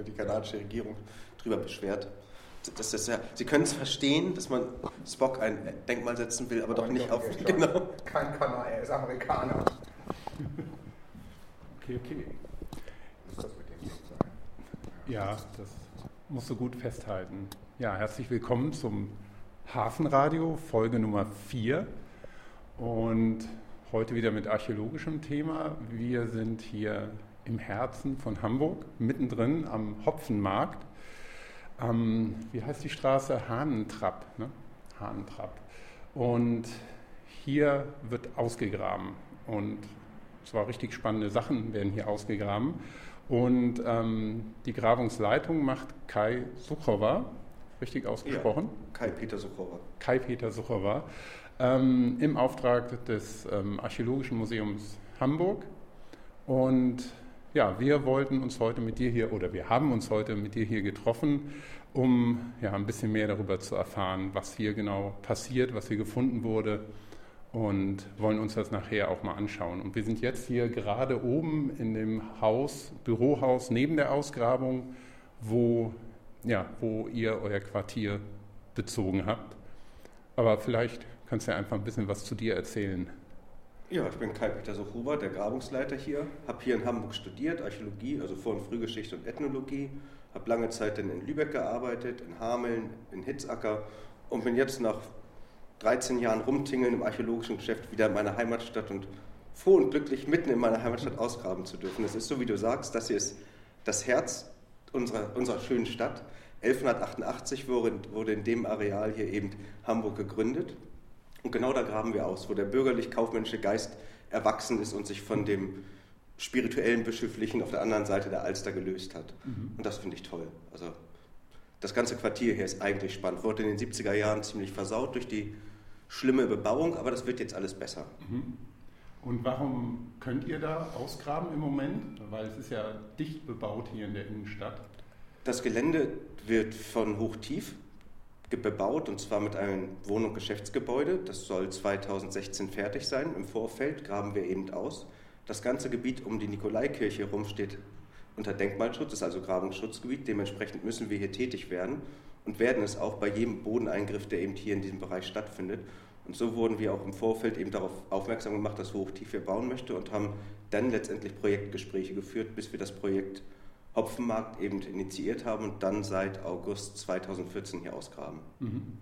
ne, die kanadische Regierung darüber beschwert. Das ist ja, Sie können es verstehen, dass man Spock ein Denkmal setzen will, aber, aber doch nicht auf. Genau. Kein Kanadier, er ist Amerikaner. okay, okay. Das Ja, das musst du gut festhalten. Ja, herzlich willkommen zum Hafenradio, Folge Nummer 4. Und heute wieder mit archäologischem Thema. Wir sind hier im Herzen von Hamburg, mittendrin am Hopfenmarkt ähm, wie heißt die Straße? Hahnentrapp. Ne? Hahnentrapp. Und hier wird ausgegraben. Und zwar richtig spannende Sachen werden hier ausgegraben. Und ähm, die Grabungsleitung macht Kai Suchowa, richtig ausgesprochen? Ja, Kai-Peter Suchowa. Kai-Peter Suchowa, ähm, im Auftrag des ähm, Archäologischen Museums Hamburg. Und ja, wir wollten uns heute mit dir hier, oder wir haben uns heute mit dir hier getroffen, um ja, ein bisschen mehr darüber zu erfahren, was hier genau passiert, was hier gefunden wurde und wollen uns das nachher auch mal anschauen. Und wir sind jetzt hier gerade oben in dem Haus, Bürohaus neben der Ausgrabung, wo, ja, wo ihr euer Quartier bezogen habt. Aber vielleicht kannst du ja einfach ein bisschen was zu dir erzählen. Ja, ich bin Kai-Peter Sochuber, der Grabungsleiter hier. Habe hier in Hamburg studiert, Archäologie, also Vor- und Frühgeschichte und Ethnologie. Habe lange Zeit in Lübeck gearbeitet, in Hameln, in Hitzacker und bin jetzt nach 13 Jahren Rumtingeln im archäologischen Geschäft wieder in meiner Heimatstadt und froh und glücklich mitten in meiner Heimatstadt ausgraben zu dürfen. Es ist so, wie du sagst, das hier ist das Herz unserer, unserer schönen Stadt. 1188 wurde, wurde in dem Areal hier eben Hamburg gegründet. Und genau da graben wir aus, wo der bürgerlich-kaufmännische Geist erwachsen ist und sich von dem spirituellen Bischöflichen auf der anderen Seite der Alster gelöst hat. Mhm. Und das finde ich toll. Also das ganze Quartier hier ist eigentlich spannend. Wurde in den 70er Jahren ziemlich versaut durch die schlimme Bebauung, aber das wird jetzt alles besser. Mhm. Und warum könnt ihr da ausgraben im Moment? Weil es ist ja dicht bebaut hier in der Innenstadt. Das Gelände wird von hoch tief bebaut und zwar mit einem Wohn- und Geschäftsgebäude. Das soll 2016 fertig sein. Im Vorfeld graben wir eben aus. Das ganze Gebiet um die Nikolaikirche herum steht unter Denkmalschutz, ist also Grabungsschutzgebiet. Dementsprechend müssen wir hier tätig werden und werden es auch bei jedem Bodeneingriff, der eben hier in diesem Bereich stattfindet. Und so wurden wir auch im Vorfeld eben darauf aufmerksam gemacht, dass Hochtief hier bauen möchte und haben dann letztendlich Projektgespräche geführt, bis wir das Projekt Hopfenmarkt eben initiiert haben und dann seit August 2014 hier ausgraben. Mhm.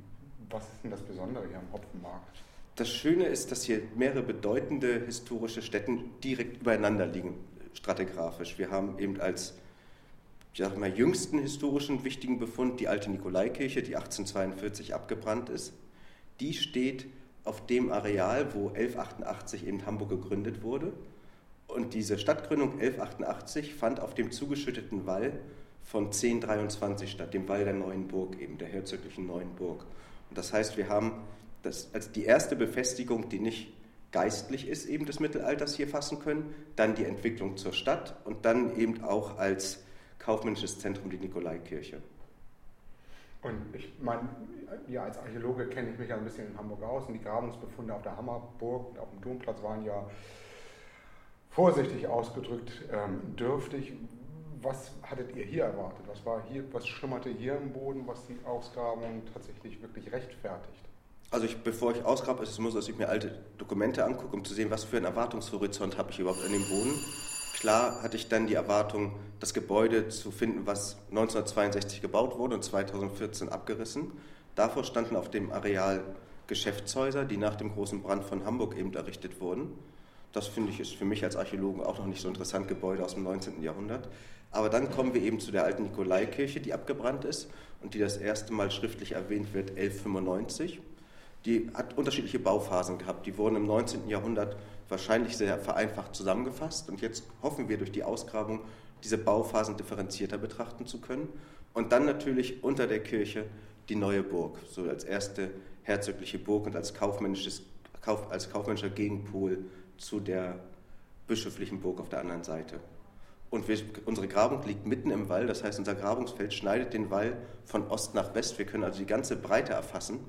Was ist denn das Besondere hier am Hopfenmarkt? Das Schöne ist, dass hier mehrere bedeutende historische Stätten direkt übereinander liegen, stratigraphisch. Wir haben eben als ich sage mal, jüngsten historischen wichtigen Befund die alte Nikolaikirche, die 1842 abgebrannt ist. Die steht auf dem Areal, wo 1188 eben Hamburg gegründet wurde. Und diese Stadtgründung 1188 fand auf dem zugeschütteten Wall von 1023 statt, dem Wall der Neuen Burg, eben der herzoglichen Neuen Burg. Und das heißt, wir haben das als die erste Befestigung, die nicht geistlich ist, eben des Mittelalters hier fassen können, dann die Entwicklung zur Stadt und dann eben auch als kaufmännisches Zentrum die Nikolaikirche. Und ich meine, ja, als Archäologe kenne ich mich ja ein bisschen in Hamburg aus und die Grabungsbefunde auf der Hammerburg, auf dem Domplatz waren ja vorsichtig ausgedrückt ähm, dürftig. Was hattet ihr hier erwartet? Was, war hier, was schlummerte hier im Boden, was die Ausgrabung tatsächlich wirklich rechtfertigt? Also ich, bevor ich ausgrabe, ist es muss, dass ich mir alte Dokumente angucke, um zu sehen, was für einen Erwartungshorizont habe ich überhaupt an dem Boden. Klar hatte ich dann die Erwartung, das Gebäude zu finden, was 1962 gebaut wurde und 2014 abgerissen. Davor standen auf dem Areal Geschäftshäuser, die nach dem großen Brand von Hamburg eben errichtet wurden. Das finde ich ist für mich als Archäologen auch noch nicht so interessant, Gebäude aus dem 19. Jahrhundert. Aber dann kommen wir eben zu der alten Nikolaikirche, die abgebrannt ist und die das erste Mal schriftlich erwähnt wird, 1195. Die hat unterschiedliche Bauphasen gehabt. Die wurden im 19. Jahrhundert wahrscheinlich sehr vereinfacht zusammengefasst und jetzt hoffen wir durch die Ausgrabung, diese Bauphasen differenzierter betrachten zu können. Und dann natürlich unter der Kirche die neue Burg, so als erste herzogliche Burg und als, kaufmännisches, als kaufmännischer Gegenpol zu der bischöflichen Burg auf der anderen Seite. Und wir, unsere Grabung liegt mitten im Wall, das heißt, unser Grabungsfeld schneidet den Wall von Ost nach West. Wir können also die ganze Breite erfassen.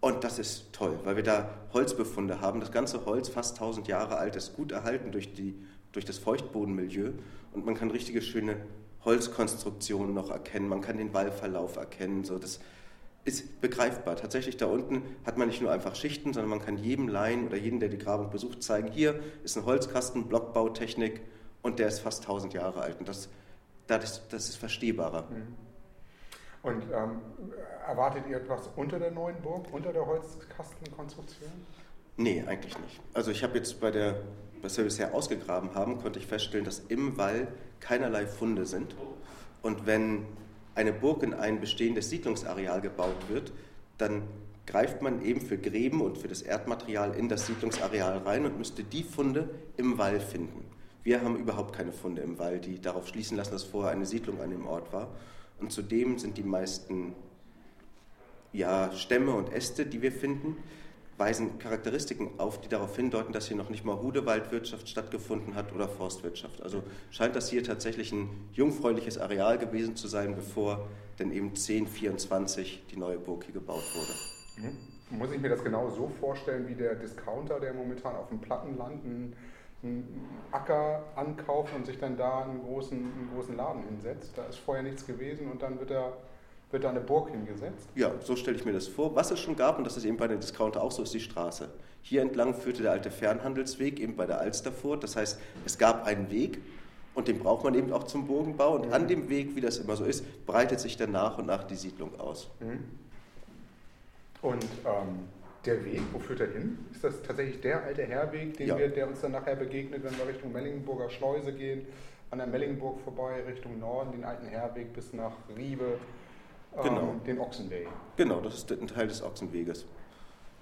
Und das ist toll, weil wir da Holzbefunde haben. Das ganze Holz, fast 1000 Jahre alt, ist gut erhalten durch, die, durch das Feuchtbodenmilieu. Und man kann richtige schöne Holzkonstruktionen noch erkennen, man kann den Wallverlauf erkennen. So, das ist begreifbar. Tatsächlich da unten hat man nicht nur einfach Schichten, sondern man kann jedem Laien oder jedem, der die Grabung besucht, zeigen, hier ist ein Holzkasten, Blockbautechnik und der ist fast 1000 Jahre alt. Und das, das, das ist verstehbarer. Mhm. Und ähm, erwartet ihr etwas unter der neuen Burg, unter der Holzkastenkonstruktion? Nee, eigentlich nicht. Also ich habe jetzt bei der, was wir bisher ausgegraben haben, konnte ich feststellen, dass im Wall keinerlei Funde sind. Und wenn eine Burg in ein bestehendes Siedlungsareal gebaut wird, dann greift man eben für Gräben und für das Erdmaterial in das Siedlungsareal rein und müsste die Funde im Wall finden. Wir haben überhaupt keine Funde im Wall, die darauf schließen lassen, dass vorher eine Siedlung an dem Ort war. Und zudem sind die meisten ja, Stämme und Äste, die wir finden, weisen Charakteristiken auf, die darauf hindeuten, dass hier noch nicht mal Hudewaldwirtschaft stattgefunden hat oder Forstwirtschaft. Also scheint das hier tatsächlich ein jungfräuliches Areal gewesen zu sein, bevor denn eben 1024 die neue Burg hier gebaut wurde. Mhm. Muss ich mir das genau so vorstellen wie der Discounter, der momentan auf dem Plattenland einen, einen Acker ankauft und sich dann da einen großen, einen großen Laden hinsetzt? Da ist vorher nichts gewesen und dann wird er wird da eine Burg hingesetzt? Ja, so stelle ich mir das vor. Was es schon gab, und das ist eben bei den Discounter auch so, ist die Straße. Hier entlang führte der alte Fernhandelsweg, eben bei der Alsterfurt. Das heißt, es gab einen Weg und den braucht man eben auch zum Burgenbau. Und mhm. an dem Weg, wie das immer so ist, breitet sich dann nach und nach die Siedlung aus. Mhm. Und ähm, der Weg, wo führt er hin? Ist das tatsächlich der alte Herweg, den ja. wir, der uns dann nachher begegnet, wenn wir Richtung Mellingenburger Schleuse gehen, an der Mellingenburg vorbei, Richtung Norden, den alten Herweg bis nach Riebe? Genau. Ähm, den Ochsenweg. Genau, das ist ein Teil des Ochsenweges.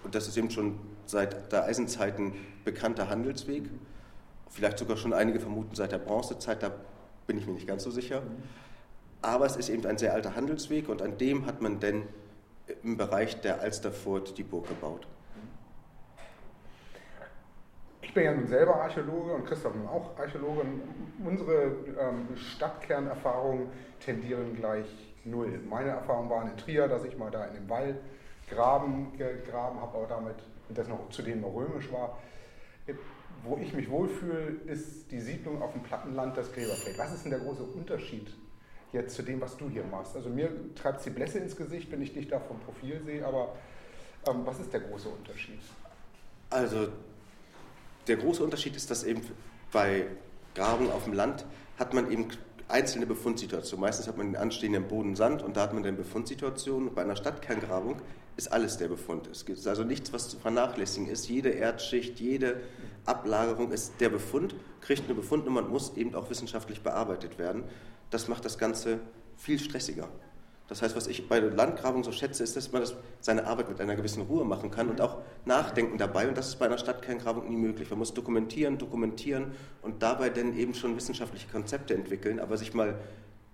Und das ist eben schon seit der Eisenzeit ein bekannter Handelsweg. Vielleicht sogar schon einige vermuten seit der Bronzezeit, da bin ich mir nicht ganz so sicher. Aber es ist eben ein sehr alter Handelsweg und an dem hat man denn im Bereich der Alsterfurt die Burg gebaut. Ich bin ja nun selber Archäologe und Christoph nun auch Archäologe. Unsere ähm, Stadtkernerfahrungen tendieren gleich null. Meine Erfahrung war in Trier, dass ich mal da in dem Wall graben, gegraben habe, aber damit, das noch zudem noch römisch war. Wo ich mich wohlfühle, ist die Siedlung auf dem Plattenland, das Gräberfeld. Was ist denn der große Unterschied jetzt zu dem, was du hier machst? Also mir treibt es die Blässe ins Gesicht, wenn ich dich da vom Profil sehe, aber ähm, was ist der große Unterschied? Also der große Unterschied ist, dass eben bei Graben auf dem Land hat man eben einzelne Befundsituation. Meistens hat man den anstehenden Boden Sand und da hat man dann Befundsituationen. Bei einer Stadtkerngrabung ist alles der Befund. Es gibt also nichts, was zu vernachlässigen ist. Jede Erdschicht, jede Ablagerung ist der Befund, kriegt eine Befundnummer und muss eben auch wissenschaftlich bearbeitet werden. Das macht das Ganze viel stressiger. Das heißt, was ich bei der Landgrabung so schätze, ist, dass man das, seine Arbeit mit einer gewissen Ruhe machen kann und auch nachdenken dabei. Und das ist bei einer Stadtkerngrabung nie möglich. Man muss dokumentieren, dokumentieren und dabei dann eben schon wissenschaftliche Konzepte entwickeln. Aber sich mal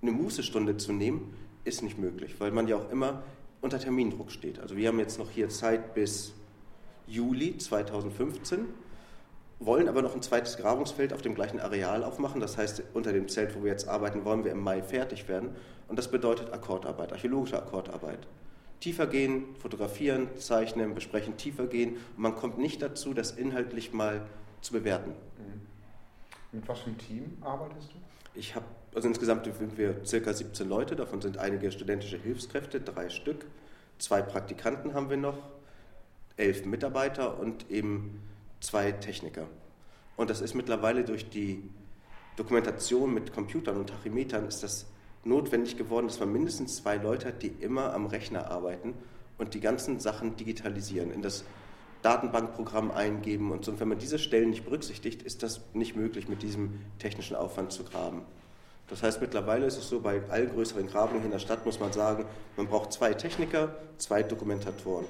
eine Mußestunde zu nehmen, ist nicht möglich, weil man ja auch immer unter Termindruck steht. Also wir haben jetzt noch hier Zeit bis Juli 2015 wollen aber noch ein zweites Grabungsfeld auf dem gleichen Areal aufmachen. Das heißt, unter dem Zelt, wo wir jetzt arbeiten, wollen wir im Mai fertig werden. Und das bedeutet Akkordarbeit, archäologische Akkordarbeit. Tiefer gehen, fotografieren, zeichnen, besprechen, tiefer gehen. Und man kommt nicht dazu, das inhaltlich mal zu bewerten. Mhm. Mit was für einem Team arbeitest du? Ich habe, also insgesamt sind wir circa 17 Leute, davon sind einige studentische Hilfskräfte, drei Stück. Zwei Praktikanten haben wir noch, elf Mitarbeiter und eben zwei Techniker. Und das ist mittlerweile durch die Dokumentation mit Computern und Tachymetern ist das notwendig geworden, dass man mindestens zwei Leute hat, die immer am Rechner arbeiten und die ganzen Sachen digitalisieren, in das Datenbankprogramm eingeben und so. Und wenn man diese Stellen nicht berücksichtigt, ist das nicht möglich, mit diesem technischen Aufwand zu graben. Das heißt, mittlerweile ist es so, bei allen größeren Grabungen in der Stadt muss man sagen, man braucht zwei Techniker, zwei Dokumentatoren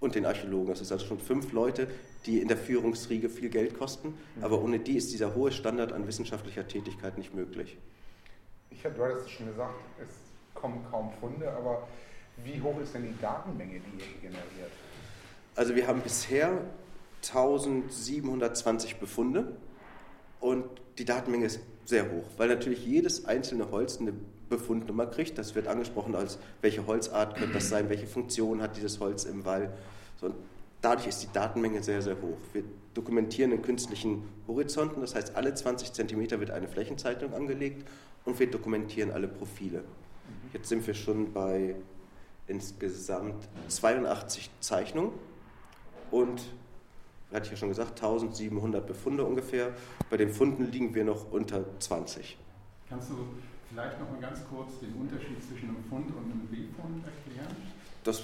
und den Archäologen. Das ist also schon fünf Leute, die in der Führungsriege viel Geld kosten, mhm. aber ohne die ist dieser hohe Standard an wissenschaftlicher Tätigkeit nicht möglich. Ich habe, du hattest es schon gesagt, es kommen kaum Funde, aber wie hoch ist denn die Datenmenge, die ihr generiert? Also wir haben bisher 1720 Befunde und die Datenmenge ist sehr hoch, weil natürlich jedes einzelne Holz eine Befundnummer kriegt. Das wird angesprochen als welche Holzart könnte das sein, welche Funktion hat dieses Holz im Wall. So, Dadurch ist die Datenmenge sehr, sehr hoch. Wir dokumentieren in künstlichen Horizonten, das heißt, alle 20 Zentimeter wird eine Flächenzeichnung angelegt und wir dokumentieren alle Profile. Jetzt sind wir schon bei insgesamt 82 Zeichnungen und, hatte ich ja schon gesagt, 1700 Befunde ungefähr. Bei den Funden liegen wir noch unter 20. Kannst du vielleicht noch mal ganz kurz den Unterschied zwischen einem Fund und einem Befund erklären? Das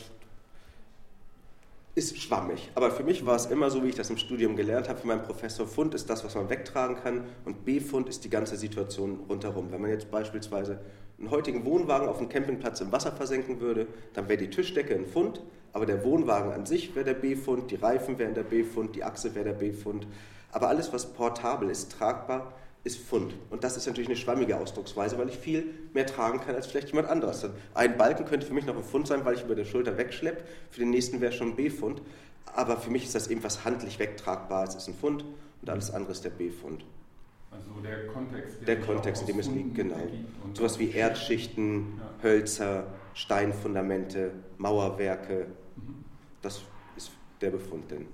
ist schwammig. Aber für mich war es immer so, wie ich das im Studium gelernt habe, für meinen Professor, Fund ist das, was man wegtragen kann und B-Fund ist die ganze Situation rundherum. Wenn man jetzt beispielsweise einen heutigen Wohnwagen auf dem Campingplatz im Wasser versenken würde, dann wäre die Tischdecke ein Fund, aber der Wohnwagen an sich wäre der B-Fund, die Reifen wären der B-Fund, die Achse wäre der B-Fund. Aber alles, was portabel ist, tragbar, ist Pfund. Und das ist natürlich eine schwammige Ausdrucksweise, weil ich viel mehr tragen kann als vielleicht jemand anderes. Ein Balken könnte für mich noch ein Pfund sein, weil ich über der Schulter wegschleppe. Für den nächsten wäre schon ein B-Pfund. Aber für mich ist das eben was handlich wegtragbares, ist ein Pfund und alles andere ist der B-Pfund. Also der Kontext, der, der Kontext, in dem es liegt, genau. Sowas wie Erdschichten, ja. Hölzer, Steinfundamente, Mauerwerke, mhm. das ist der Befund denn.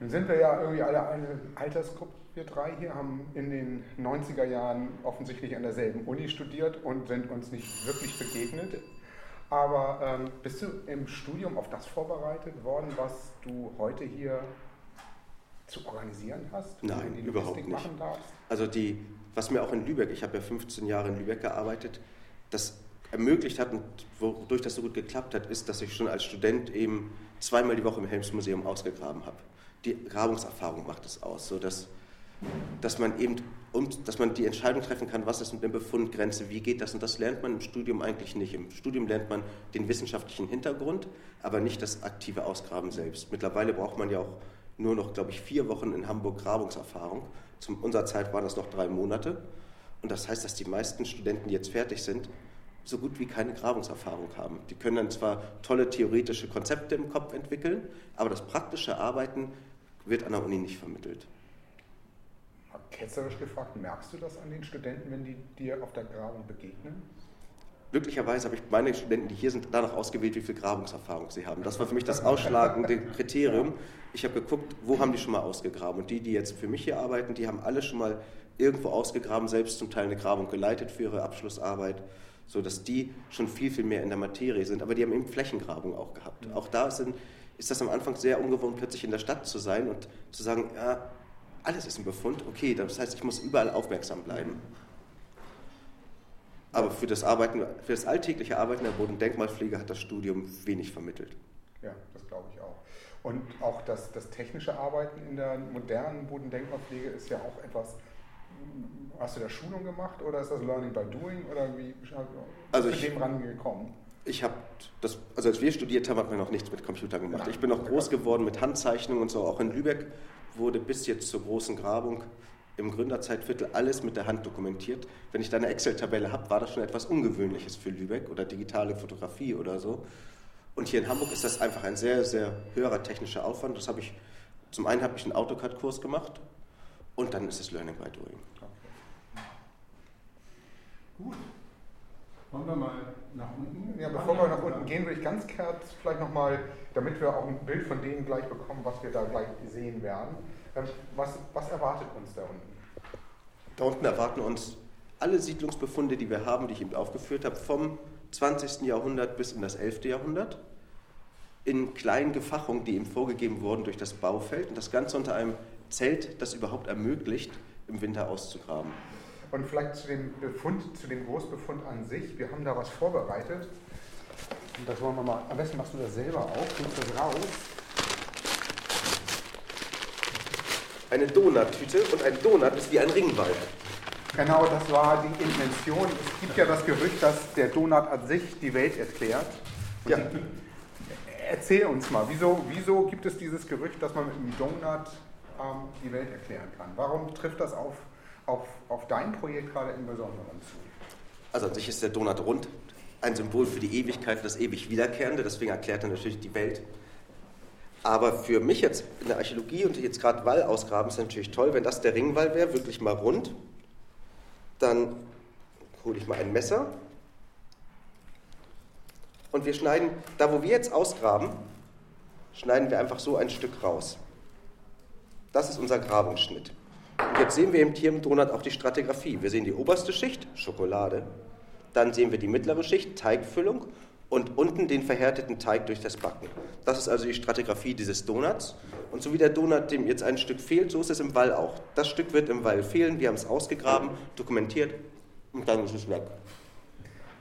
Nun sind wir ja irgendwie alle eine Altersgruppe wir drei hier haben in den 90er Jahren offensichtlich an derselben Uni studiert und sind uns nicht wirklich begegnet. Aber ähm, bist du im Studium auf das vorbereitet worden, was du heute hier zu organisieren hast? Nein, überhaupt nicht. Also die, was mir auch in Lübeck, ich habe ja 15 Jahre in Lübeck gearbeitet, das ermöglicht hat und wodurch das so gut geklappt hat, ist, dass ich schon als Student eben zweimal die Woche im Helmsmuseum ausgegraben habe. Die Grabungserfahrung macht es aus, so dass dass man eben dass man die Entscheidung treffen kann, was ist mit der Befundgrenze, wie geht das und das lernt man im Studium eigentlich nicht. Im Studium lernt man den wissenschaftlichen Hintergrund, aber nicht das aktive Ausgraben selbst. Mittlerweile braucht man ja auch nur noch, glaube ich, vier Wochen in Hamburg Grabungserfahrung. Zu unserer Zeit waren das noch drei Monate. Und das heißt, dass die meisten Studenten, die jetzt fertig sind, so gut wie keine Grabungserfahrung haben. Die können dann zwar tolle theoretische Konzepte im Kopf entwickeln, aber das praktische Arbeiten wird an der Uni nicht vermittelt ketzerisch gefragt, merkst du das an den Studenten, wenn die dir auf der Grabung begegnen? Glücklicherweise habe ich meine Studenten, die hier sind, danach ausgewählt, wie viel Grabungserfahrung sie haben. Das war für mich das ausschlagende Kriterium. Ich habe geguckt, wo haben die schon mal ausgegraben. Und die, die jetzt für mich hier arbeiten, die haben alle schon mal irgendwo ausgegraben, selbst zum Teil eine Grabung geleitet für ihre Abschlussarbeit, sodass die schon viel, viel mehr in der Materie sind. Aber die haben eben Flächengrabung auch gehabt. Auch da sind, ist das am Anfang sehr ungewohnt, plötzlich in der Stadt zu sein und zu sagen, ja, alles ist ein Befund, okay, das heißt, ich muss überall aufmerksam bleiben. Aber für das, Arbeiten, für das alltägliche Arbeiten der Bodendenkmalpflege hat das Studium wenig vermittelt. Ja, das glaube ich auch. Und auch das, das technische Arbeiten in der modernen Bodendenkmalpflege ist ja auch etwas. Hast du da Schulung gemacht oder ist das Learning by Doing oder wie bist also du dem rangekommen? Ich habe das, also als wir studiert haben, hat man noch nichts mit Computern gemacht. Ich bin noch groß geworden mit Handzeichnungen und so. Auch in Lübeck wurde bis jetzt zur großen Grabung im Gründerzeitviertel alles mit der Hand dokumentiert. Wenn ich da eine Excel-Tabelle habe, war das schon etwas Ungewöhnliches für Lübeck oder digitale Fotografie oder so. Und hier in Hamburg ist das einfach ein sehr, sehr höherer technischer Aufwand. Das habe ich, zum einen habe ich einen AutoCAD-Kurs gemacht und dann ist es Learning by Doing. Gut. Wollen wir mal nach unten? Ja, bevor wir nach unten gehen, würde ich ganz kurz vielleicht nochmal, damit wir auch ein Bild von denen gleich bekommen, was wir da gleich sehen werden. Ähm, was, was erwartet uns da unten? Da unten erwarten uns alle Siedlungsbefunde, die wir haben, die ich eben aufgeführt habe, vom 20. Jahrhundert bis in das 11. Jahrhundert, in kleinen Gefachungen, die eben vorgegeben wurden durch das Baufeld und das Ganze unter einem Zelt, das überhaupt ermöglicht, im Winter auszugraben. Und vielleicht zu dem Befund, zu dem Großbefund an sich. Wir haben da was vorbereitet. Und das wollen wir mal. Am besten machst du das selber auf, bringst das raus. Eine Donuttüte und ein Donut ist wie ein Ringwall. Genau, das war die Intention. Es gibt ja das Gerücht, dass der Donut an sich die Welt erklärt. ja. erzähl uns mal, wieso, wieso gibt es dieses Gerücht, dass man mit einem Donut ähm, die Welt erklären kann? Warum trifft das auf auf, auf dein Projekt gerade im Besonderen zu? Also an sich ist der Donut rund ein Symbol für die Ewigkeit, das ewig Wiederkehrende, deswegen erklärt er natürlich die Welt. Aber für mich jetzt in der Archäologie und jetzt gerade Wall ausgraben ist natürlich toll, wenn das der Ringwall wäre, wirklich mal rund. Dann hole ich mal ein Messer und wir schneiden, da wo wir jetzt ausgraben, schneiden wir einfach so ein Stück raus. Das ist unser Grabungsschnitt. Und jetzt sehen wir im Donut auch die Stratigraphie. Wir sehen die oberste Schicht, Schokolade. Dann sehen wir die mittlere Schicht, Teigfüllung. Und unten den verhärteten Teig durch das Backen. Das ist also die Stratigraphie dieses Donuts. Und so wie der Donut, dem jetzt ein Stück fehlt, so ist es im Wall auch. Das Stück wird im Wall fehlen. Wir haben es ausgegraben, dokumentiert und dann ist es weg.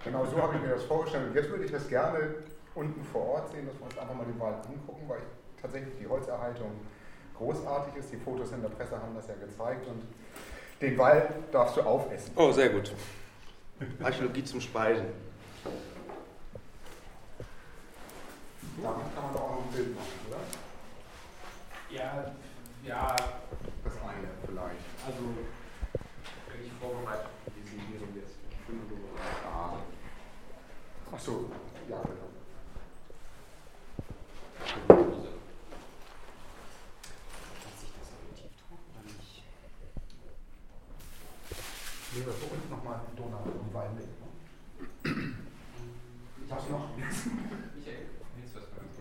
Genau so habe ich mir das vorgestellt. Und jetzt würde ich das gerne unten vor Ort sehen, dass wir uns einfach mal den Wald angucken, weil tatsächlich die Holzerhaltung großartig ist. Die Fotos in der Presse haben das ja gezeigt und den Wald darfst du aufessen. Oh, sehr gut. Archäologie zum Speisen. Damit kann man doch auch noch ein Bild machen, oder? Ja, ja. Das eine vielleicht. Also, wenn ich vorbereitet wie Sie hier jetzt Ah. Ach so, ja, genau. Nehmen wir für uns nochmal einen Donut und Wein mit. Ne? Ich hab's noch. Michael, willst du das mal ganz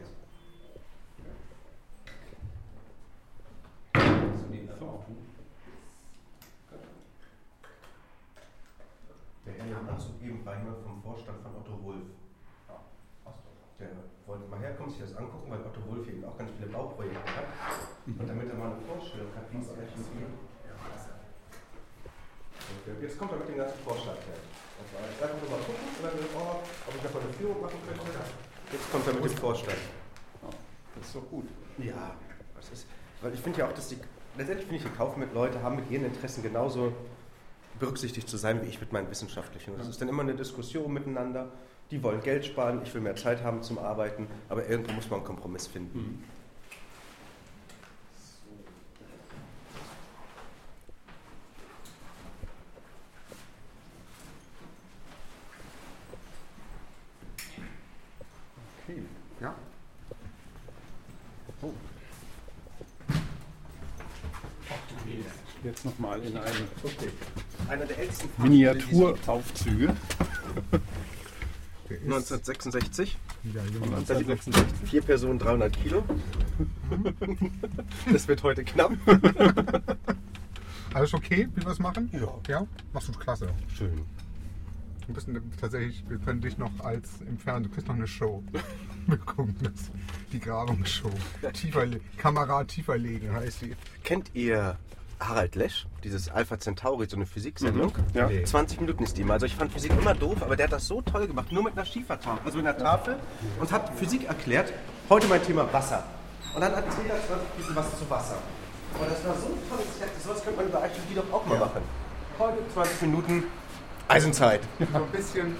Der Herr Anzug eben war jemand vom Vorstand von Otto Wulf. Der wollte mal herkommen, sich das angucken, weil Otto Wulf eben auch ganz viele Bauprojekte hat. Und damit er mal eine Vorstellung hat, wie es Archäologie Und Jetzt kommt er mit dem ganzen Vorschlag her. War jetzt einfach nur mal gucken und dann, oh, ob ich davon eine Führung machen könnte. Jetzt kommt er mit dem Vorschlag. Das ist doch gut. Ja, das ist, weil ich finde ja auch, dass die, letztendlich finde ich, die Kaufleute haben mit ihren Interessen genauso berücksichtigt zu sein wie ich mit meinen wissenschaftlichen. Das ist dann immer eine Diskussion miteinander. Die wollen Geld sparen, ich will mehr Zeit haben zum Arbeiten, aber irgendwo muss man einen Kompromiss finden. Okay. Ja? Oh. Nochmal in eine Okay. Einer der ältesten Miniaturaufzüge. 1966. Ja, Und dann die vier Personen 300 Kilo. Das wird heute knapp. Alles okay, wie wir es machen? Ja. Ja? Machst du klasse. Schön. Du bist ne- tatsächlich, wir können dich noch als im Fernsehen, du kriegst noch eine Show. Wir gucken das. Die Grabungsshow. Tiefer, Kamera tiefer legen heißt sie. Kennt ihr Harald Lesch, dieses Alpha Centauri, so eine Physiksendung? ja. Nee. 20 Minuten ist die mal. Also ich fand Physik immer doof, aber der hat das so toll gemacht, nur mit einer Schiefertafel, also mit einer Tafel und hat Physik erklärt. Heute mein Thema Wasser. Und dann erzählt er 20 Minuten was zu Wasser. Und das war so ein tolles Set, sowas könnte man über Archäologie doch auch mal machen. Heute 20 Minuten Eisenzeit. So ein bisschen.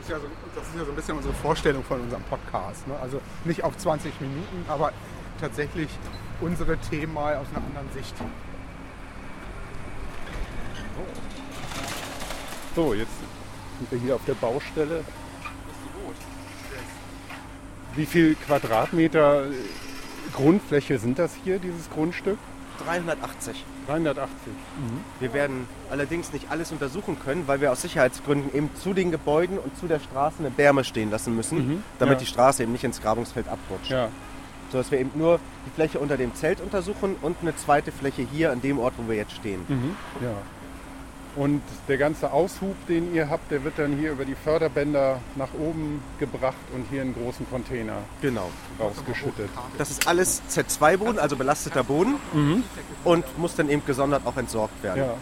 Ist ja so, das ist ja so ein bisschen unsere Vorstellung von unserem Podcast. Ne? Also nicht auf 20 Minuten, aber tatsächlich unsere Themen mal aus einer anderen Sicht. So, jetzt sind wir hier auf der Baustelle. Wie viel Quadratmeter äh, Grundfläche sind das hier, dieses Grundstück? 380. 380. Wir werden allerdings nicht alles untersuchen können, weil wir aus Sicherheitsgründen eben zu den Gebäuden und zu der Straße eine Bärme stehen lassen müssen, Mhm, damit ja. die Straße eben nicht ins Grabungsfeld abrutscht. Ja, Sodass wir eben nur die Fläche unter dem Zelt untersuchen und eine zweite Fläche hier an dem Ort, wo wir jetzt stehen. mhm. ja. Und der ganze Aushub, den ihr habt, der wird dann hier über die Förderbänder nach oben gebracht und hier in großen Container Genau. rausgeschüttet. Das ist alles Z2-Boden, also belasteter Boden und muss dann eben gesondert auch entsorgt werden. Ja.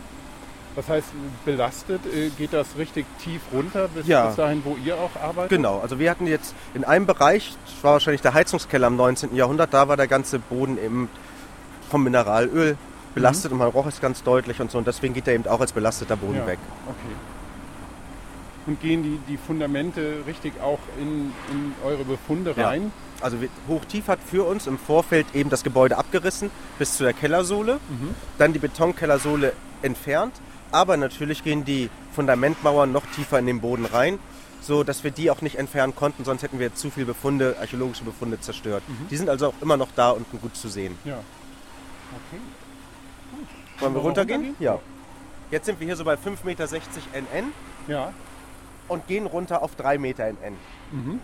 Das heißt, belastet, äh, geht das richtig tief runter bis, Ja. bis dahin, wo ihr auch arbeitet? Genau, also wir hatten jetzt in einem Bereich, das war wahrscheinlich der Heizungskeller im 19. Jahrhundert, da war der ganze Boden eben vom Mineralöl belastet und man roch es ganz deutlich und so und deswegen geht er eben auch als belasteter Boden Ja, weg. Okay. Und gehen die, die Fundamente richtig auch in, in eure Befunde Ja. rein? Also Hochtief hat für uns im Vorfeld eben das Gebäude abgerissen bis zu der Kellersohle, dann die Betonkellersohle entfernt, aber natürlich gehen die Fundamentmauern noch tiefer in den Boden rein, so dass wir die auch nicht entfernen konnten, sonst hätten wir zu viele Befunde, archäologische Befunde zerstört. Die sind also auch immer noch da unten gut zu sehen. Ja. Okay. Wollen wir wir runtergehen? runtergehen? Ja. Jetzt sind wir hier so bei 5,60 Meter NN Ja. und gehen runter auf 3 Meter NN.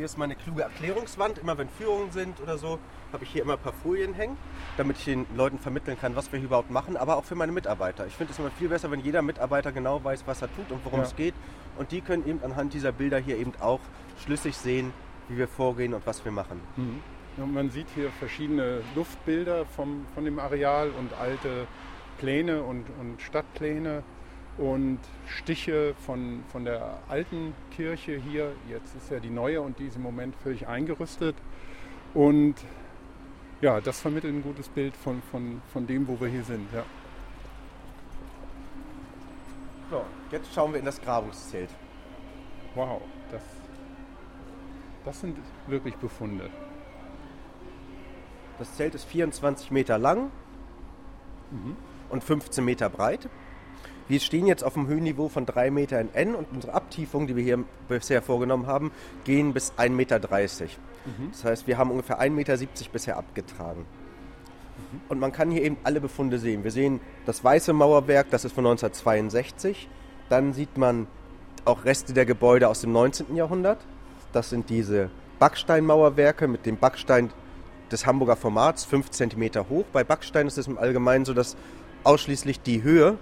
Hier ist meine kluge Erklärungswand. Immer wenn Führungen sind oder so, habe ich hier immer ein paar Folien hängen, damit ich den Leuten vermitteln kann, was wir hier überhaupt machen, aber auch für meine Mitarbeiter. Ich finde es immer viel besser, wenn jeder Mitarbeiter genau weiß, was er tut und worum ja. es geht. Und die können eben anhand dieser Bilder hier eben auch schlüssig sehen, wie wir vorgehen und was wir machen. Mhm. Und man sieht hier verschiedene Luftbilder vom, von dem Areal und alte Pläne und, und Stadtpläne und Stiche von, von der alten Kirche hier. Jetzt ist ja die neue und die ist im Moment völlig eingerüstet. Und ja, das vermittelt ein gutes Bild von, von, von dem, wo wir hier sind. Ja. So, jetzt schauen wir in das Grabungszelt. Wow, das, das sind wirklich Befunde. Das Zelt ist 24 Meter lang mhm. und 15 Meter breit. Wir stehen jetzt auf dem Höhenniveau von 3 Meter in N und unsere Abtiefung, die wir hier bisher vorgenommen haben, gehen bis 1,30 Meter. Mhm. Das heißt, wir haben ungefähr 1,70 Meter bisher abgetragen. Mhm. Und man kann hier eben alle Befunde sehen. Wir sehen das weiße Mauerwerk, das ist von 1962. Dann sieht man auch Reste der Gebäude aus dem 19. Jahrhundert. Das sind diese Backsteinmauerwerke mit dem Backstein des Hamburger Formats, 5 cm hoch. Bei Backstein ist es im Allgemeinen so, dass ausschließlich die Höhe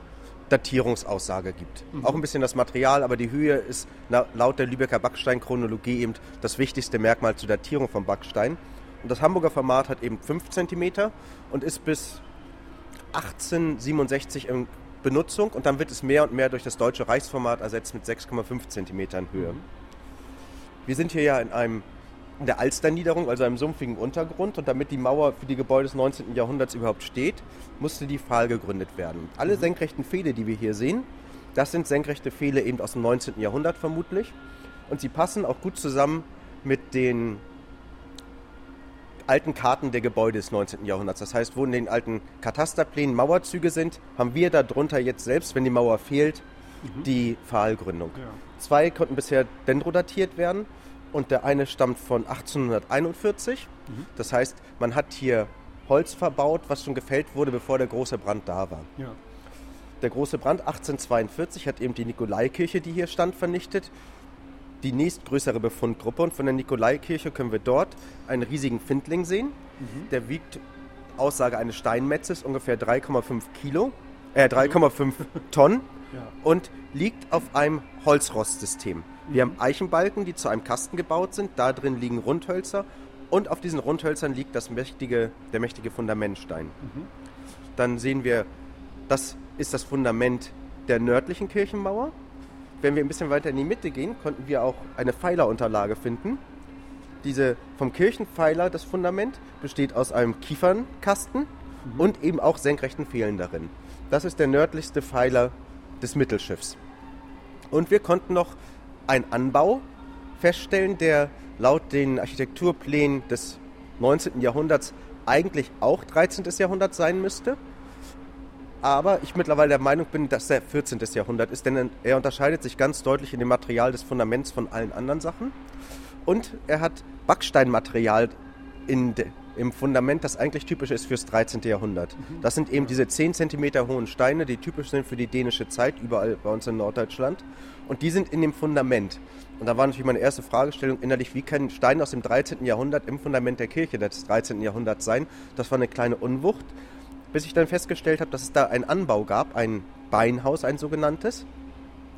Datierungsaussage gibt. Mhm. Auch ein bisschen das Material, aber die Höhe ist laut der Lübecker Backsteinchronologie eben das wichtigste Merkmal zur Datierung von Backstein. Und das Hamburger Format hat eben 5 cm und ist bis 1867 in Benutzung und dann wird es mehr und mehr durch das deutsche Reichsformat ersetzt mit 6,5 cm Höhe. Mhm. Wir sind hier ja in einem in der Alsterniederung, also einem sumpfigen Untergrund. Und damit die Mauer für die Gebäude des 19. Jahrhunderts überhaupt steht, musste die Pfahl gegründet werden. Alle mhm. senkrechten Pfähle, die wir hier sehen, das sind senkrechte Pfähle eben aus dem 19. Jahrhundert vermutlich. Und sie passen auch gut zusammen mit den alten Karten der Gebäude des 19. Jahrhunderts. Das heißt, wo in den alten Katasterplänen Mauerzüge sind, haben wir darunter jetzt selbst, wenn die Mauer fehlt, mhm. die Pfahlgründung. Ja. Zwei konnten bisher dendrodatiert werden und der eine stammt von 1841. Mhm. Das heißt, man hat hier Holz verbaut, was schon gefällt wurde, bevor der große Brand da war. Ja. Der große Brand 1842 hat eben die Nikolaikirche, die hier stand, vernichtet. Die nächstgrößere Befundgruppe. Und von der Nikolaikirche können wir dort einen riesigen Findling sehen. Mhm. Der wiegt, Aussage eines Steinmetzes, ungefähr 3,5 Kilo, äh, 3,5 Tonnen ja. und liegt auf einem Holzrostsystem. Wir haben Eichenbalken, die zu einem Kasten gebaut sind. Da drin liegen Rundhölzer und auf diesen Rundhölzern liegt das mächtige, der mächtige Fundamentstein. Mhm. Dann sehen wir, das ist das Fundament der nördlichen Kirchenmauer. Wenn wir ein bisschen weiter in die Mitte gehen, konnten wir auch eine Pfeilerunterlage finden. Diese vom Kirchenpfeiler, das Fundament, besteht aus einem Kiefernkasten mhm. und eben auch senkrechten Pfählen darin. Das ist der nördlichste Pfeiler des Mittelschiffs. Und wir konnten noch einen Anbau feststellen, der laut den Architekturplänen des 19. Jahrhunderts eigentlich auch 13. Jahrhundert sein müsste. Aber ich mittlerweile der Meinung bin, dass er 14. Jahrhundert ist, denn er unterscheidet sich ganz deutlich in dem Material des Fundaments von allen anderen Sachen. Und er hat Backsteinmaterial in, im Fundament, das eigentlich typisch ist fürs 13. Jahrhundert. Mhm. Das sind eben diese 10 cm hohen Steine, die typisch sind für die dänische Zeit, überall bei uns in Norddeutschland. Und die sind in dem Fundament. Und da war natürlich meine erste Fragestellung innerlich, wie kann Stein aus dem 13. Jahrhundert im Fundament der Kirche des 13. Jahrhunderts sein? Das war eine kleine Unwucht, bis ich dann festgestellt habe, dass es da einen Anbau gab, ein Beinhaus, ein sogenanntes.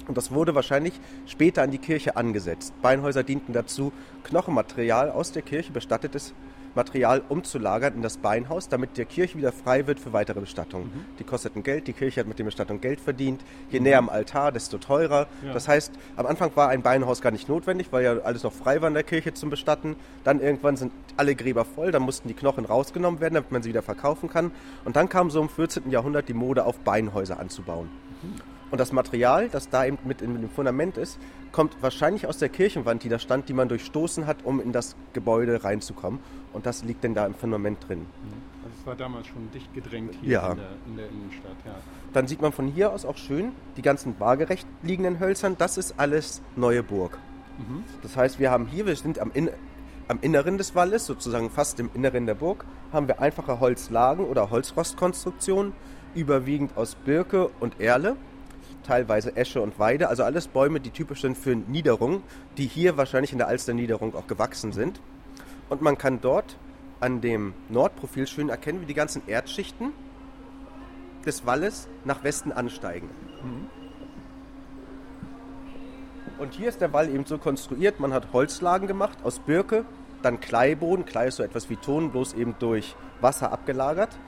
Und das wurde wahrscheinlich später an die Kirche angesetzt. Beinhäuser dienten dazu, Knochenmaterial aus der Kirche, bestattetes Material umzulagern in das Beinhaus, damit der Kirche wieder frei wird für weitere Bestattungen. Mhm. Die kosteten Geld, die Kirche hat mit der Bestattung Geld verdient. Je mhm. näher am Altar, desto teurer. Ja. Das heißt, am Anfang war ein Beinhaus gar nicht notwendig, weil ja alles noch frei war in der Kirche zum Bestatten. Dann irgendwann sind alle Gräber voll, dann mussten die Knochen rausgenommen werden, damit man sie wieder verkaufen kann. Und dann kam so im 14. Jahrhundert die Mode auf Beinhäuser anzubauen. Mhm. Und das Material, das da eben mit in dem Fundament ist, kommt wahrscheinlich aus der Kirchenwand, die da stand, die man durchstoßen hat, um in das Gebäude reinzukommen. Und das liegt denn da im Fundament drin. Also es war damals schon dicht gedrängt hier ja. in, der, in, der, Innenstadt. Ja. Dann sieht man von hier aus auch schön die ganzen waagerecht liegenden Hölzern. Das ist alles neue Burg. Mhm. Das heißt, wir haben hier, wir sind am, in, am Inneren des Walles, sozusagen fast im Inneren der Burg, haben wir einfache Holzlagen oder Holzrostkonstruktionen, überwiegend aus Birke und Erle teilweise Esche und Weide, also alles Bäume, die typisch sind für Niederung, die hier wahrscheinlich in der Alster-Niederung auch gewachsen sind. Und man kann dort an dem Nordprofil schön erkennen, wie die ganzen Erdschichten des Walles nach Westen ansteigen. Mhm. Und hier ist der Wall eben so konstruiert, man hat Holzlagen gemacht aus Birke, dann Kleiboden, Klei ist so etwas wie Ton, bloß eben durch Wasser abgelagert.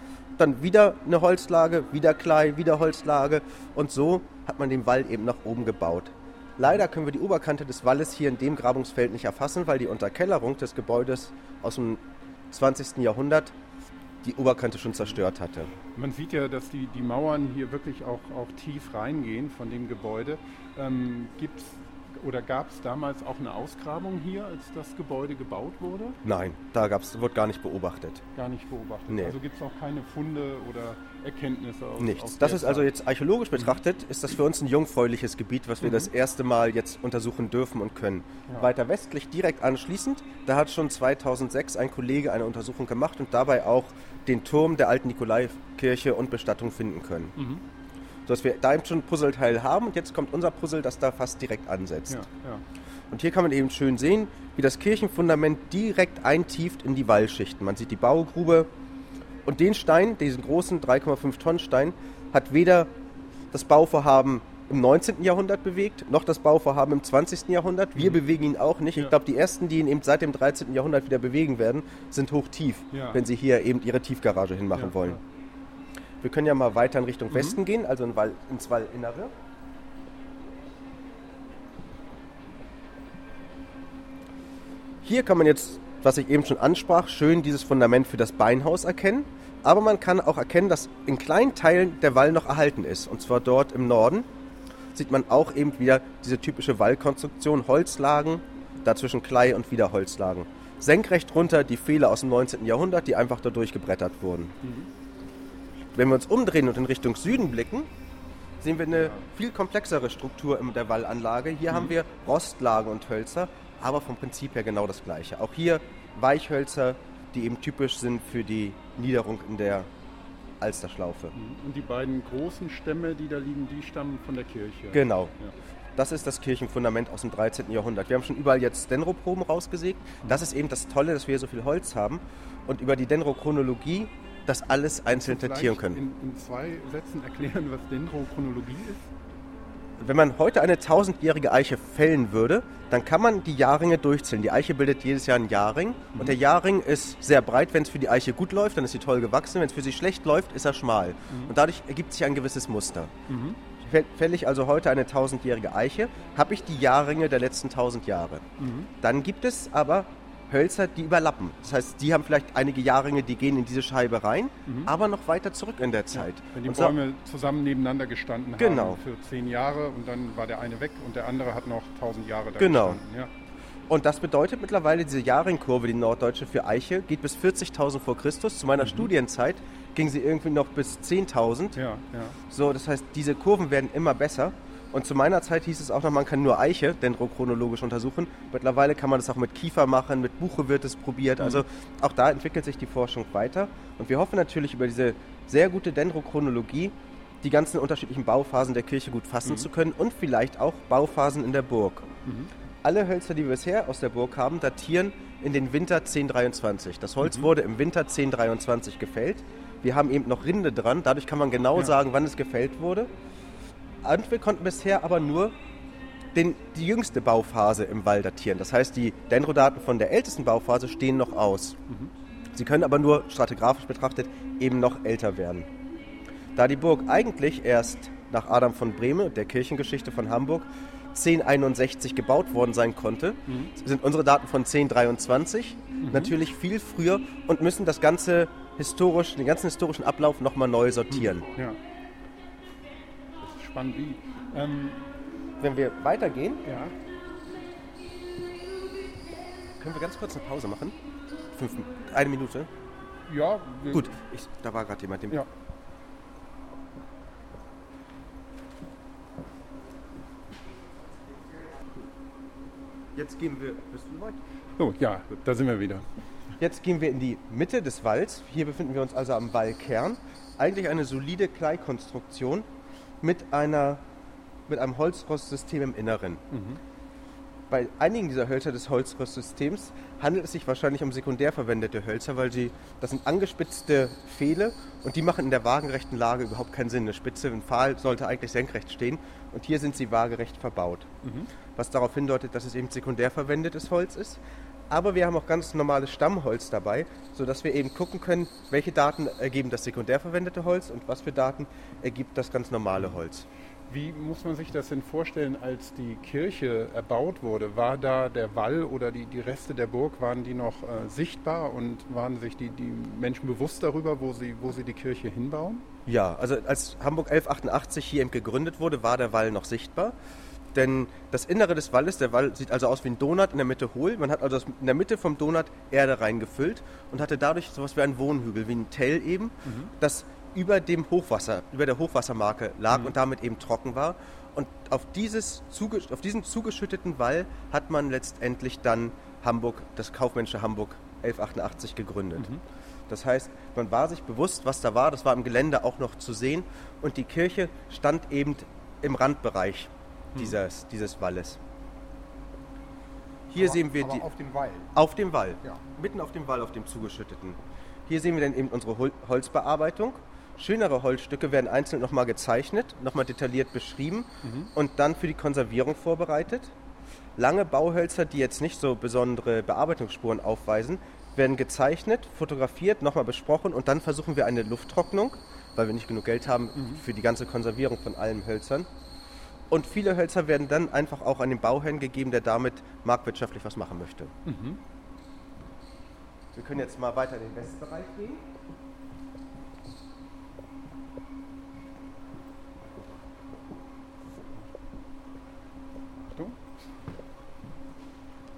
Dann wieder eine Holzlage, wieder Klei, wieder Holzlage und so hat man den Wall eben nach oben gebaut. Leider können wir die Oberkante des Walles hier in dem Grabungsfeld nicht erfassen, weil die Unterkellerung des Gebäudes aus dem 20. Jahrhundert die Oberkante schon zerstört hatte. Man sieht ja, dass die, die Mauern hier wirklich auch, auch tief reingehen von dem Gebäude. Ähm, Gibt es oder gab es damals auch eine Ausgrabung hier, als das Gebäude gebaut wurde? Nein, da gab's, wird gar nicht beobachtet. Gar nicht beobachtet. Nee. Also gibt es auch keine Funde oder Erkenntnisse aus Nichts. Aus das ist also jetzt archäologisch betrachtet, ist das für uns ein jungfräuliches Gebiet, was wir mhm. das erste Mal jetzt untersuchen dürfen und können. Ja. Weiter westlich, direkt anschließend, da hat schon 2006 ein Kollege eine Untersuchung gemacht und dabei auch den Turm der alten Nikolaikirche und Bestattung finden können. Mhm sodass wir da eben schon ein Puzzleteil haben und jetzt kommt unser Puzzle, das da fast direkt ansetzt. Ja, ja. Und hier kann man eben schön sehen, wie das Kirchenfundament direkt eintieft in die Wallschichten. Man sieht die Baugrube und den Stein, diesen großen 3,5 Tonnen Stein, hat weder das Bauvorhaben im 19. Jahrhundert bewegt, noch das Bauvorhaben im 20. Jahrhundert. Wir mhm. bewegen ihn auch nicht. Ich glaube, die ersten, die ihn eben seit dem 13. Jahrhundert wieder bewegen werden, sind hochtief, ja. wenn sie hier eben ihre Tiefgarage hinmachen ja, wollen. Wir können ja mal weiter in Richtung mhm. Westen gehen, also in Wall, ins Wallinnere. Hier kann man jetzt, was ich eben schon ansprach, schön dieses Fundament für das Beinhaus erkennen. Aber man kann auch erkennen, dass in kleinen Teilen der Wall noch erhalten ist. Und zwar dort im Norden sieht man auch eben wieder diese typische Wallkonstruktion, Holzlagen, dazwischen Klei und wieder Holzlagen. Senkrecht runter die Fehler aus dem 19. Jahrhundert, die einfach dadurch gebrettert wurden. Mhm. Wenn wir uns umdrehen und in Richtung Süden blicken, sehen wir eine viel komplexere Struktur in der Wallanlage. Hier mhm. haben wir Rostlagen und Hölzer, aber vom Prinzip her genau das gleiche. Auch hier Weichhölzer, die eben typisch sind für die Niederung in der Alsterschlaufe. Mhm. Und die beiden großen Stämme, die da liegen, die stammen von der Kirche. Genau. Ja. Das ist das Kirchenfundament aus dem 13. Jahrhundert. Wir haben schon überall jetzt Dendroproben rausgesägt. Mhm. Das ist eben das Tolle, dass wir hier so viel Holz haben. Und über die Dendrochronologie das alles einzeln datieren können. In, in zwei Sätzen erklären, was Dendrochronologie ist? Wenn man heute eine tausendjährige Eiche fällen würde, dann kann man die Jahrringe durchzählen. Die Eiche bildet jedes Jahr einen Jahrring mhm. und der Jahrring ist sehr breit. Wenn es für die Eiche gut läuft, dann ist sie toll gewachsen. Wenn es für sie schlecht läuft, ist er schmal. Mhm. Und dadurch ergibt sich ein gewisses Muster. Mhm. Fälle ich also heute eine tausendjährige Eiche, habe ich die Jahrringe der letzten tausend Jahre. Mhm. Dann gibt es aber Hölzer, die überlappen. Das heißt, die haben vielleicht einige Jahrringe, die gehen in diese Scheibe rein, mhm. aber noch weiter zurück in der Zeit. Ja, wenn die und Bäume so, zusammen nebeneinander gestanden genau. haben für zehn Jahre und dann war der eine weg und der andere hat noch tausend Jahre da genau. gestanden. Ja. Und das bedeutet mittlerweile, diese Jahrringkurve, die norddeutsche für Eiche, geht bis 40.000 vor Christus. Zu meiner mhm. Studienzeit ging sie irgendwie noch bis 10.000. Ja, ja. So, das heißt, diese Kurven werden immer besser. Und zu meiner Zeit hieß es auch noch, man kann nur Eiche dendrochronologisch untersuchen. Mittlerweile kann man das auch mit Kiefer machen, mit Buche wird es probiert. Mhm. Also auch da entwickelt sich die Forschung weiter. Und wir hoffen natürlich über diese sehr gute Dendrochronologie die ganzen unterschiedlichen Bauphasen der Kirche gut fassen mhm. zu können und vielleicht auch Bauphasen in der Burg. Mhm. Alle Hölzer, die wir bisher aus der Burg haben, datieren in den Winter 1023. Das Holz mhm. wurde im Winter 1023 gefällt. Wir haben eben noch Rinde dran, dadurch kann man genau ja. sagen, wann es gefällt wurde. Und wir konnten bisher aber nur den, die jüngste Bauphase im Wall datieren. Das heißt, die Dendrodaten von der ältesten Bauphase stehen noch aus. Mhm. Sie können aber nur stratigraphisch betrachtet eben noch älter werden. Da die Burg eigentlich erst nach Adam von Brehme, der Kirchengeschichte von Hamburg, 1061 gebaut worden sein konnte, mhm. sind unsere Daten von 1023 mhm. natürlich viel früher und müssen das ganze historisch, den ganzen historischen Ablauf nochmal neu sortieren. Ja spannend. Wie, ähm, wenn wir weitergehen, ja. können wir ganz kurz eine Pause machen? Fünf, eine Minute? Ja. Gut, ich, da war gerade jemand. Dem ja. Jetzt gehen wir. Bist du weit? Oh, ja, da sind wir wieder. Jetzt gehen wir in die Mitte des Walls. Hier befinden wir uns also am Wallkern. Eigentlich eine solide Kleikonstruktion mit einer mit einem Holzrostsystem im Inneren. Mhm. Bei einigen dieser Hölzer des Holzrostsystems handelt es sich wahrscheinlich um sekundär verwendete Hölzer, weil sie, das sind angespitzte Pfähle und die machen in der waagerechten Lage überhaupt keinen Sinn. Eine Spitze, ein Pfahl sollte eigentlich senkrecht stehen und hier sind sie waagerecht verbaut. Mhm. Was darauf hindeutet, dass es eben sekundär verwendetes Holz ist. Aber wir haben auch ganz normales Stammholz dabei, sodass wir eben gucken können, welche Daten ergeben das sekundär verwendete Holz und was für Daten ergibt das ganz normale Holz. Wie muss man sich das denn vorstellen, als die Kirche erbaut wurde? War da der Wall oder die, die Reste der Burg, waren die noch äh, sichtbar und waren sich die, die Menschen bewusst darüber, wo sie, wo sie die Kirche hinbauen? Ja, also als Hamburg 1188 hier eben gegründet wurde, war der Wall noch sichtbar. Denn das Innere des Walles, der Wall sieht also aus wie ein Donut, in der Mitte hohl. Man hat also in der Mitte vom Donut Erde reingefüllt und hatte dadurch sowas wie ein Wohnhügel, wie ein Tell eben, mhm. das über dem Hochwasser, über der Hochwassermarke lag mhm. und damit eben trocken war. Und auf, dieses, auf diesen zugeschütteten Wall hat man letztendlich dann Hamburg, das kaufmännische Hamburg 1188 gegründet. Mhm. Das heißt, man war sich bewusst, was da war. Das war im Gelände auch noch zu sehen. Und die Kirche stand eben im Randbereich. Dieses, dieses Walles. Hier aber, sehen wir die. Auf dem Wall. Auf dem Wall. Ja. Mitten auf dem Wall, auf dem zugeschütteten. Hier sehen wir dann eben unsere Holzbearbeitung. Schönere Holzstücke werden einzeln nochmal gezeichnet, nochmal detailliert beschrieben mhm. und dann für die Konservierung vorbereitet. Lange Bauhölzer, die jetzt nicht so besondere Bearbeitungsspuren aufweisen, werden gezeichnet, fotografiert, nochmal besprochen und dann versuchen wir eine Lufttrocknung, weil wir nicht genug Geld haben mhm. für die ganze Konservierung von allen Hölzern. Und viele Hölzer werden dann einfach auch an den Bauherrn gegeben, der damit marktwirtschaftlich was machen möchte. Mhm. Wir können jetzt mal weiter in den Westbereich gehen.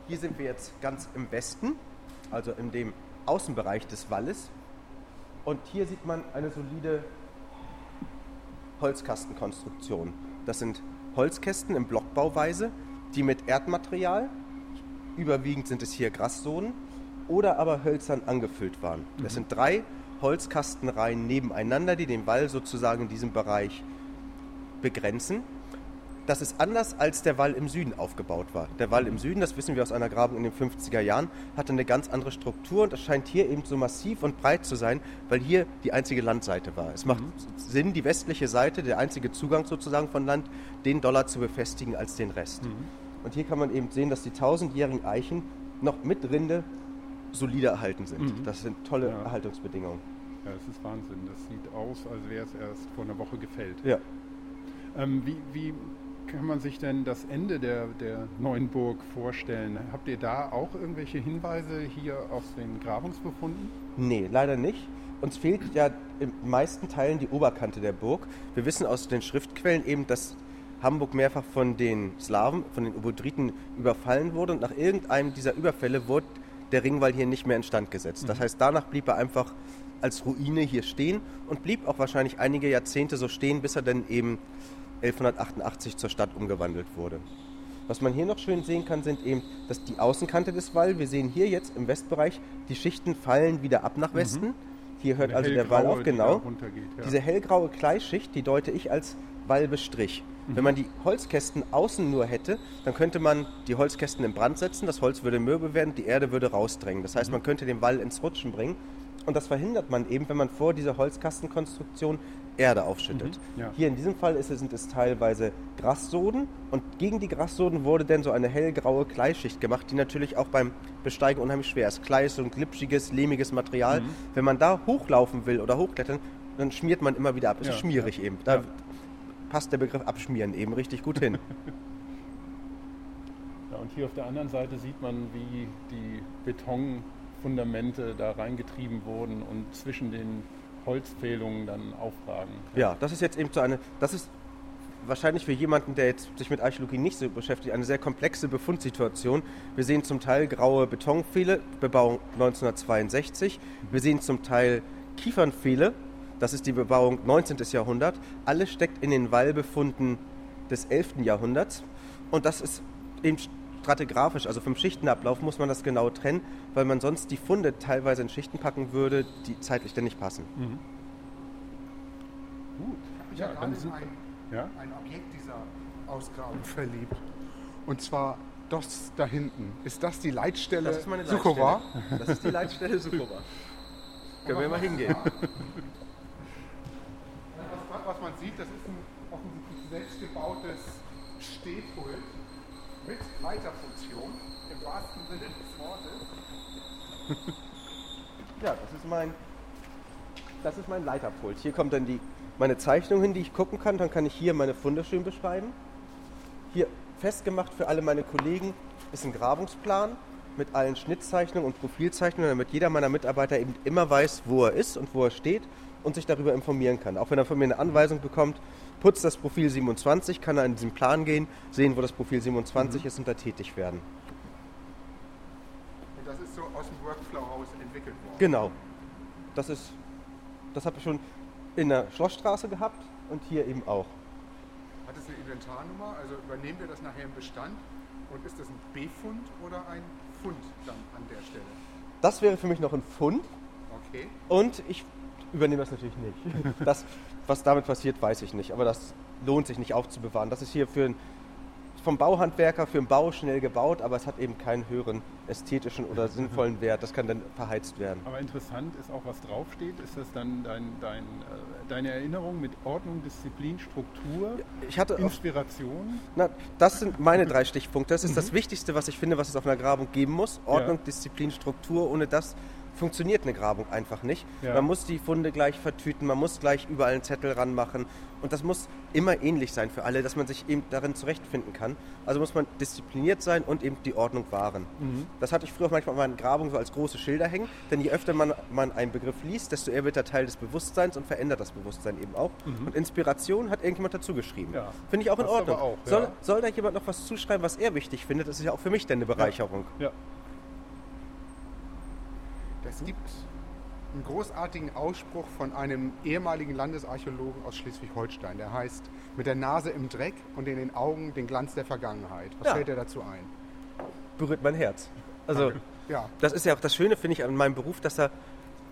Hier sind wir jetzt ganz im Westen, also in dem Außenbereich des Walles. Und hier sieht man eine solide Holzkastenkonstruktion. Das sind Holzkästen in Blockbauweise, die mit Erdmaterial, überwiegend sind es hier Grassohlen, oder aber Hölzern angefüllt waren. Das mhm. sind drei Holzkastenreihen nebeneinander, die den Wall sozusagen in diesem Bereich begrenzen das ist anders als der Wall im Süden aufgebaut war. Der Wall im Süden, das wissen wir aus einer Grabung in den 50er Jahren, hatte eine ganz andere Struktur und das scheint hier eben so massiv und breit zu sein, weil hier die einzige Landseite war. Es macht mhm. Sinn, die westliche Seite, der einzige Zugang sozusagen von Land, den Dollar zu befestigen als den Rest. Mhm. Und hier kann man eben sehen, dass die tausendjährigen Eichen noch mit Rinde solide erhalten sind. Mhm. Das sind tolle ja. Erhaltungsbedingungen. Ja, das ist Wahnsinn. Das sieht aus, als wäre es erst vor einer Woche gefällt. Ja. Ähm, wie, wie kann man sich denn das Ende der, der neuen Burg vorstellen? Habt ihr da auch irgendwelche Hinweise hier aus den Grabungsbefunden? Nee, leider nicht. Uns fehlt ja in meisten Teilen die Oberkante der Burg. Wir wissen aus den Schriftquellen eben, dass Hamburg mehrfach von den Slawen, von den Ubodriten überfallen wurde und nach irgendeinem dieser Überfälle wurde der Ringwall hier nicht mehr instand gesetzt. Das mhm. heißt, danach blieb er einfach als Ruine hier stehen und blieb auch wahrscheinlich einige Jahrzehnte so stehen, bis er dann eben 1188 zur Stadt umgewandelt wurde. Was man hier noch schön sehen kann, sind eben dass die Außenkante des Walls. Wir sehen hier jetzt im Westbereich, die Schichten fallen wieder ab nach. Westen. Mhm. Hier hört also der Wall auf, genau. Die ja. Diese hellgraue Kleischicht, die deute ich als Wallbestrich. Mhm. Wenn man die Holzkästen außen nur hätte, dann könnte man die Holzkästen in Brand setzen, das Holz würde mürbe werden, die Erde würde rausdrängen. Das heißt, mhm. man könnte den Wall ins Rutschen bringen. Und das verhindert man eben, wenn man vor dieser Holzkastenkonstruktion Erde aufschüttet. Mhm, ja. Hier in diesem Fall es, sind es teilweise Grassoden und gegen die Grassoden wurde dann so eine hellgraue Kleischicht gemacht, die natürlich auch beim Besteigen unheimlich schwer ist. Klei ist so ein glitschiges, lehmiges Material. Mhm. Wenn man da hochlaufen will oder hochklettern, dann schmiert man immer wieder ab. Es ja, ist schmierig ja. eben. Da passt der Begriff abschmieren eben richtig gut hin. ja, und hier auf der anderen Seite sieht man, wie die Betonfundamente da reingetrieben wurden und zwischen den Holzfehlungen dann aufragen. Ja, das ist jetzt eben so eine, das ist wahrscheinlich für jemanden, der jetzt sich mit Archäologie nicht so beschäftigt, eine sehr komplexe Befundsituation. Wir sehen zum Teil graue Betonpfähle, Bebauung 1962. Wir sehen zum Teil Kiefernpfähle, das ist die Bebauung 19. Jahrhundert. Alles steckt in den Wallbefunden des 11. Jahrhunderts. Und das ist eben stratigraphisch, also vom Schichtenablauf muss man das genau trennen, weil man sonst die Funde teilweise in Schichten packen würde, die zeitlich dann nicht passen. Mhm. Gut. Ich habe ja, gerade ein, ja? ein Objekt dieser Ausgrabung verliebt. Und zwar das da hinten. Ist das die Leitstelle Das ist meine? Leitstelle. Das ist die Leitstelle Suchowa. Können wir mal hingehen. Was, was man sieht, das ist ein offensichtlich selbstgebautes Stehpult mit Leiterfunktion im wahrsten Sinne des Wortes. Ja, das ist mein, das ist mein Leiterpult. Hier kommt dann die, meine Zeichnung hin, die ich gucken kann. Dann kann ich hier meine Funde schön beschreiben. Hier festgemacht für alle meine Kollegen ist ein Grabungsplan mit allen Schnittzeichnungen und Profilzeichnungen, damit jeder meiner Mitarbeiter eben immer weiß, wo er ist und wo er steht und sich darüber informieren kann. Auch wenn er von mir eine Anweisung bekommt, putzt das Profil 27, kann er in diesen Plan gehen, sehen, wo das Profil 27 Mhm. ist und da tätig werden. Und das ist so aus dem Workflow raus entwickelt worden. Genau. Das ist, das habe ich schon in der Schlossstraße gehabt und hier eben auch. Hat es eine Inventarnummer? Also übernehmen wir das nachher im Bestand? Und ist das ein B-Fund oder ein Fund dann an der Stelle? Das wäre für mich noch ein Fund Okay. und ich übernehme das natürlich nicht. Das, was damit passiert, weiß ich nicht, aber das lohnt sich nicht aufzubewahren. Das ist hier für ein, vom Bauhandwerker für den Bau schnell gebaut, aber es hat eben keinen höheren ästhetischen oder sinnvollen Wert. Das kann dann verheizt werden. Aber interessant ist auch, was draufsteht. Ist das dann dein, dein, äh, deine Erinnerung mit Ordnung, Disziplin, Struktur, Ich hatte Inspiration? na, das sind meine drei Stichpunkte. Das ist das Wichtigste, was ich finde, was es auf einer Grabung geben muss. Ordnung, Ja. Disziplin, Struktur. Ohne das funktioniert eine Grabung einfach nicht. Ja. Man muss die Funde gleich vertüten, man muss gleich überall einen Zettel ranmachen. Und das muss immer ähnlich sein für alle, dass man sich eben darin zurechtfinden kann. Also muss man diszipliniert sein und eben die Ordnung wahren. Das hatte ich früher auch manchmal in meinen Grabungen so als große Schilder hängen. Denn je öfter man, man einen Begriff liest, desto eher wird er Teil des Bewusstseins und verändert das Bewusstsein eben auch. Und Inspiration hat irgendjemand dazu geschrieben. Ja. Finde ich auch in Das Ordnung. auch, soll, ja. soll da jemand noch was zuschreiben, was er wichtig findet? Das ist ja auch für mich dann eine Bereicherung. Ja. Es gibt einen großartigen Ausspruch von einem ehemaligen Landesarchäologen aus Schleswig-Holstein. Der heißt, mit der Nase im Dreck und in den Augen den Glanz der Vergangenheit. Was Ja. fällt dir dazu ein? Berührt mein Herz. Also Ja, Das ist ja auch das Schöne, finde ich, an meinem Beruf, dass er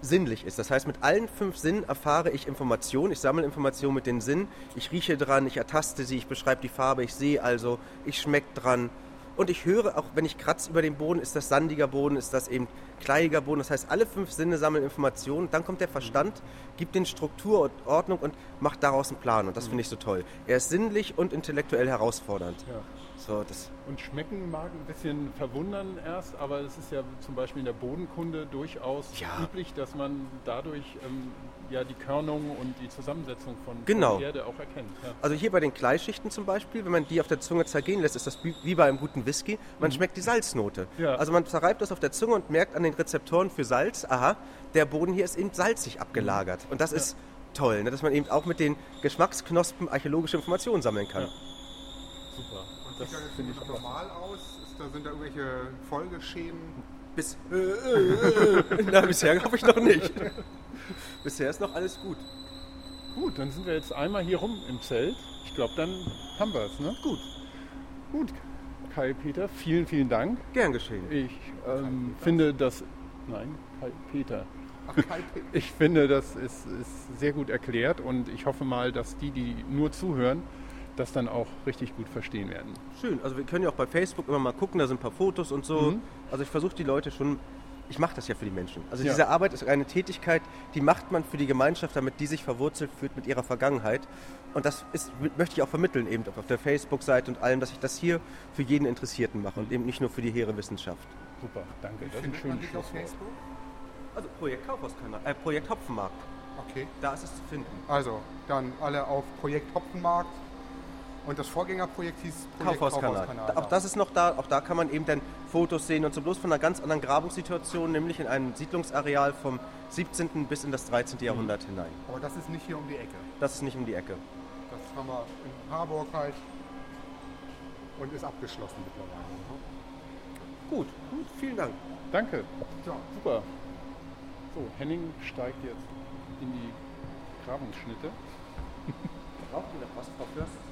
sinnlich ist. Das heißt, mit allen fünf Sinnen erfahre ich Informationen. Ich sammle Informationen mit den Sinnen. Ich rieche dran, ich ertaste sie, ich beschreibe die Farbe, ich sehe also, ich schmecke dran. Und ich höre, auch wenn ich kratze über den Boden, ist das sandiger Boden, ist das eben kleiiger Boden. Das heißt, alle fünf Sinne sammeln Informationen. Dann kommt der Verstand, gibt den Struktur und Ordnung und macht daraus einen Plan. Und das finde ich so toll. Er ist sinnlich und intellektuell herausfordernd. Ja. So, das, Und schmecken mag ein bisschen verwundern erst, aber es ist ja zum Beispiel in der Bodenkunde durchaus Ja. üblich, dass man dadurch ähm, ja die Körnung und die Zusammensetzung von, Genau. von Erde auch erkennt. Ja. Also hier bei den Kleischichten zum Beispiel, wenn man die auf der Zunge zergehen lässt, ist das wie- bei einem guten Whisky. Man schmeckt die Salznote. Mhm. Ja. Also man zerreibt das auf der Zunge und merkt an den Rezeptoren für Salz, aha, der Boden hier ist eben salzig abgelagert. Und das ist toll, ne, dass man eben auch mit den Geschmacksknospen archäologische Informationen sammeln kann. Ja. Super. Das sieht das finde ich normal aus? Ist da, sind da irgendwelche Folgeschäden? Bis, äh, äh, äh, na, bisher glaube ich noch nicht. bisher ist noch alles gut. Gut, dann sind wir jetzt einmal hier rum im Zelt. Ich glaube, dann haben wir es. Ne? Gut. Gut, Kai Peter, vielen, vielen Dank. Gern geschehen. Ich ähm, finde das. Nein, Kai Peter. Ach, Kai Pe- Ich finde, das ist, ist sehr gut erklärt und ich hoffe mal, dass die, die nur zuhören, das dann auch richtig gut verstehen werden. Schön. Also wir können ja auch bei Facebook immer mal gucken, da sind ein paar Fotos und so. Mhm. Also ich versuche die Leute schon, ich mache das ja für die Menschen. Also Ja. diese Arbeit ist eine Tätigkeit, die macht man für die Gemeinschaft, damit die sich verwurzelt fühlt mit ihrer Vergangenheit. Und das ist, möchte ich auch vermitteln eben auf der Facebook-Seite und allem, dass ich das hier für jeden Interessierten mache und eben nicht nur für die hehre Wissenschaft. Super, danke. Das ist ein schönes Schlusswort. Facebook? Also Projekt Kaufhauskanal, äh, Projekt Hopfenmarkt, Okay. da ist es zu finden. Also, dann alle auf Projekt Hopfenmarkt. Und das Vorgängerprojekt hieß Projekt Kaufhauskanal. Da- Auch das ist noch da, auch da kann man eben dann Fotos sehen und so bloß von einer ganz anderen Grabungssituation, nämlich in einem Siedlungsareal vom 17. bis in das 13. Jahrhundert hinein. Aber das ist nicht hier um die Ecke. Das ist nicht um die Ecke. Das haben wir in Harburg halt. Und ist abgeschlossen mittlerweile. ne? Gut, gut, vielen Dank. Danke, Ja, super. So, Henning steigt jetzt in die Grabungsschnitte. Braucht ihr noch was, Frau Fürst?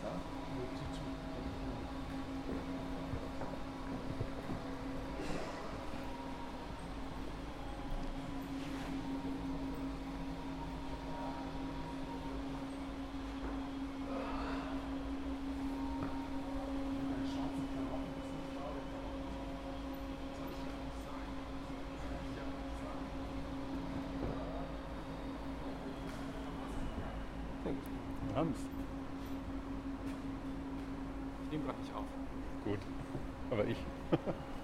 Hans. Ich nehme gerade nicht auf. Gut. Aber ich.